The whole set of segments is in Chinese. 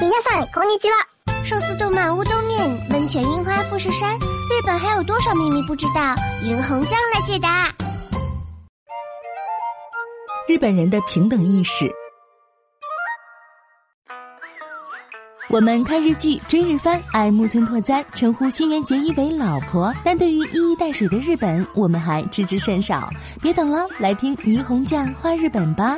皆さんこんにちは。寿司动漫乌冬面，温泉樱花富士山，日本还有多少秘密不知道？银红酱来解答。日本人的平等意识。我们看日剧、追日番，爱木村拓哉，称呼新垣结衣为老婆。但对于一衣带水的日本，我们还知之甚少。别等了，来听霓虹酱画日本吧。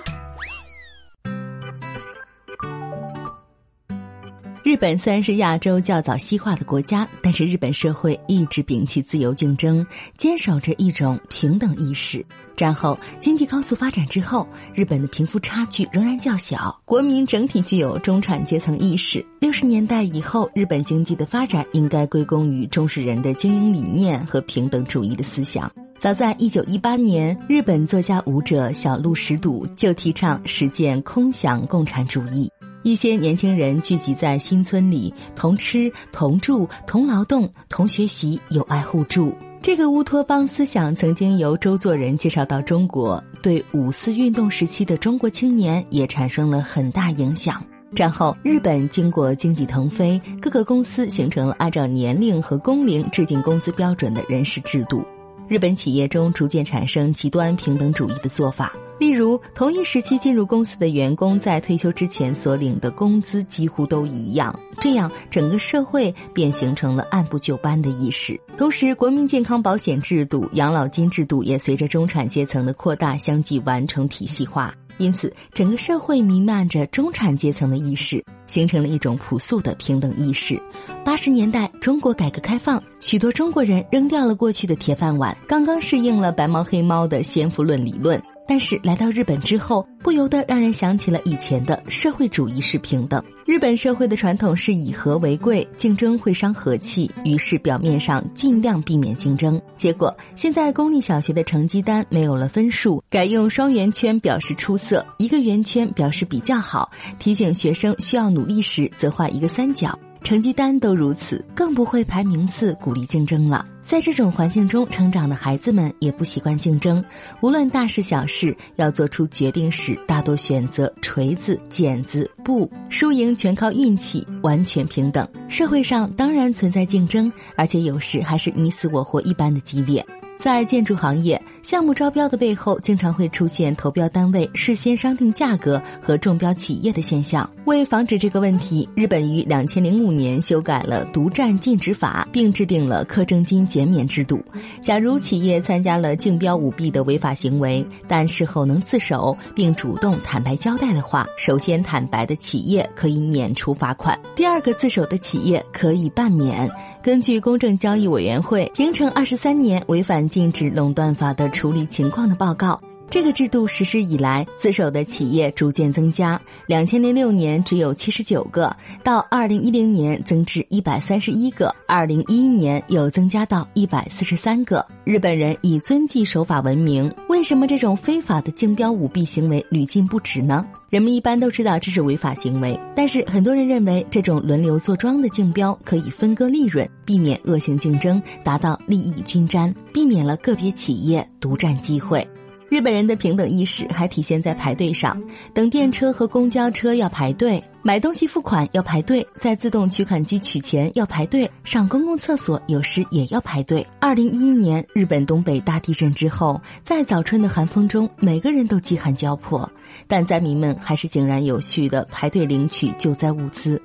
日本虽然是亚洲较早西化的国家，但是日本社会一直摒弃自由竞争，坚守着一种平等意识。战后经济高速发展之后，日本的贫富差距仍然较小，国民整体具有中产阶层意识。六十年代以后，日本经济的发展应该归功于中世人的经营理念和平等主义的思想。早在一九一八年，日本作家舞者小路实笃就提倡实践空想共产主义。一些年轻人聚集在新村里，同吃、同住、同劳动、同学习，友爱互助。这个乌托邦思想曾经由周作人介绍到中国，对五四运动时期的中国青年也产生了很大影响。战后，日本经过经济腾飞，各个公司形成了按照年龄和工龄制定工资标准的人事制度。日本企业中逐渐产生极端平等主义的做法。例如，同一时期进入公司的员工在退休之前所领的工资几乎都一样，这样整个社会便形成了按部就班的意识。同时，国民健康保险制度、养老金制度也随着中产阶层的扩大相继完成体系化，因此整个社会弥漫着中产阶层的意识，形成了一种朴素的平等意识。八十年代，中国改革开放，许多中国人扔掉了过去的铁饭碗，刚刚适应了白猫黑猫的先富论理论。但是来到日本之后，不由得让人想起了以前的社会主义是平等。日本社会的传统是以和为贵，竞争会伤和气，于是表面上尽量避免竞争。结果现在公立小学的成绩单没有了分数，改用双圆圈表示出色，一个圆圈表示比较好，提醒学生需要努力时则画一个三角。成绩单都如此，更不会排名次鼓励竞争了。在这种环境中成长的孩子们也不习惯竞争，无论大事小事，要做出决定时，大多选择锤子、剪子、布，输赢全靠运气，完全平等。社会上当然存在竞争，而且有时还是你死我活一般的激烈。在建筑行业，项目招标的背后经常会出现投标单位事先商定价格和中标企业的现象。为防止这个问题，日本于两千零五年修改了独占禁止法，并制定了课征金减免制度。假如企业参加了竞标舞弊的违法行为，但事后能自首并主动坦白交代的话，首先坦白的企业可以免除罚款，第二个自首的企业可以半免。根据公正交易委员会平成二十三年违反禁止垄断法的处理情况的报告。这个制度实施以来，自首的企业逐渐增加。两千零六年只有七十九个，到二零一零年增至一百三十一个，二零一一年又增加到一百四十三个。日本人以遵纪守法闻名，为什么这种非法的竞标舞弊行为屡禁不止呢？人们一般都知道这是违法行为，但是很多人认为这种轮流坐庄的竞标可以分割利润，避免恶性竞争，达到利益均沾，避免了个别企业独占机会。日本人的平等意识还体现在排队上，等电车和公交车要排队，买东西付款要排队，在自动取款机取钱要排队，上公共厕所有时也要排队。二零一一年日本东北大地震之后，在早春的寒风中，每个人都饥寒交迫，但灾民们还是井然有序的排队领取救灾物资。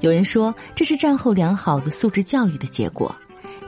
有人说，这是战后良好的素质教育的结果。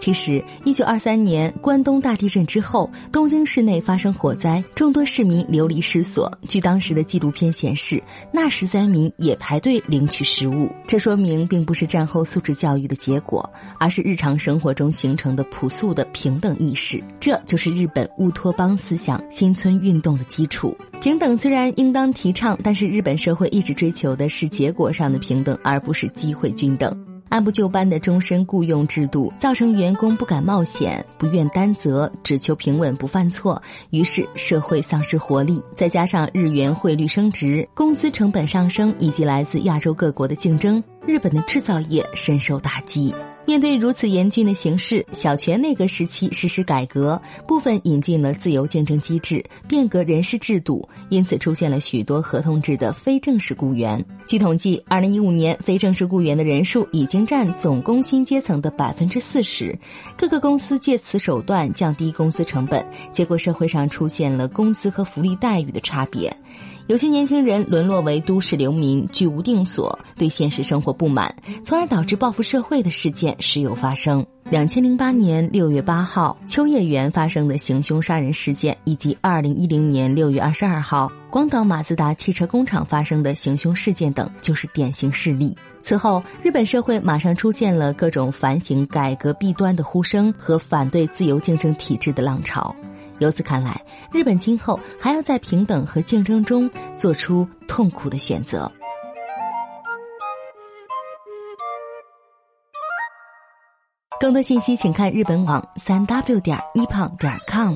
其实，一九二三年关东大地震之后，东京市内发生火灾，众多市民流离失所。据当时的纪录片显示，那时灾民也排队领取食物。这说明并不是战后素质教育的结果，而是日常生活中形成的朴素的平等意识。这就是日本乌托邦思想新村运动的基础。平等虽然应当提倡，但是日本社会一直追求的是结果上的平等，而不是机会均等。按部就班的终身雇佣制度，造成员工不敢冒险、不愿担责，只求平稳不犯错，于是社会丧失活力。再加上日元汇率升值、工资成本上升，以及来自亚洲各国的竞争，日本的制造业深受打击。面对如此严峻的形势，小泉内阁时期实施改革，部分引进了自由竞争机制，变革人事制度，因此出现了许多合同制的非正式雇员。据统计，二零一五年非正式雇员的人数已经占总工薪阶层的百分之四十。各个公司借此手段降低工资成本，结果社会上出现了工资和福利待遇的差别。有些年轻人沦落为都市流民，居无定所，对现实生活不满，从而导致报复社会的事件时有发生。两千零八年六月八号秋叶原发生的行凶杀人事件，以及二零一零年六月二十二号广岛马自达汽车工厂发生的行凶事件等，就是典型事例。此后，日本社会马上出现了各种反省改革弊端的呼声和反对自由竞争体制的浪潮。由此看来，日本今后还要在平等和竞争中做出痛苦的选择。更多信息，请看日本网三 w 点一胖点 com。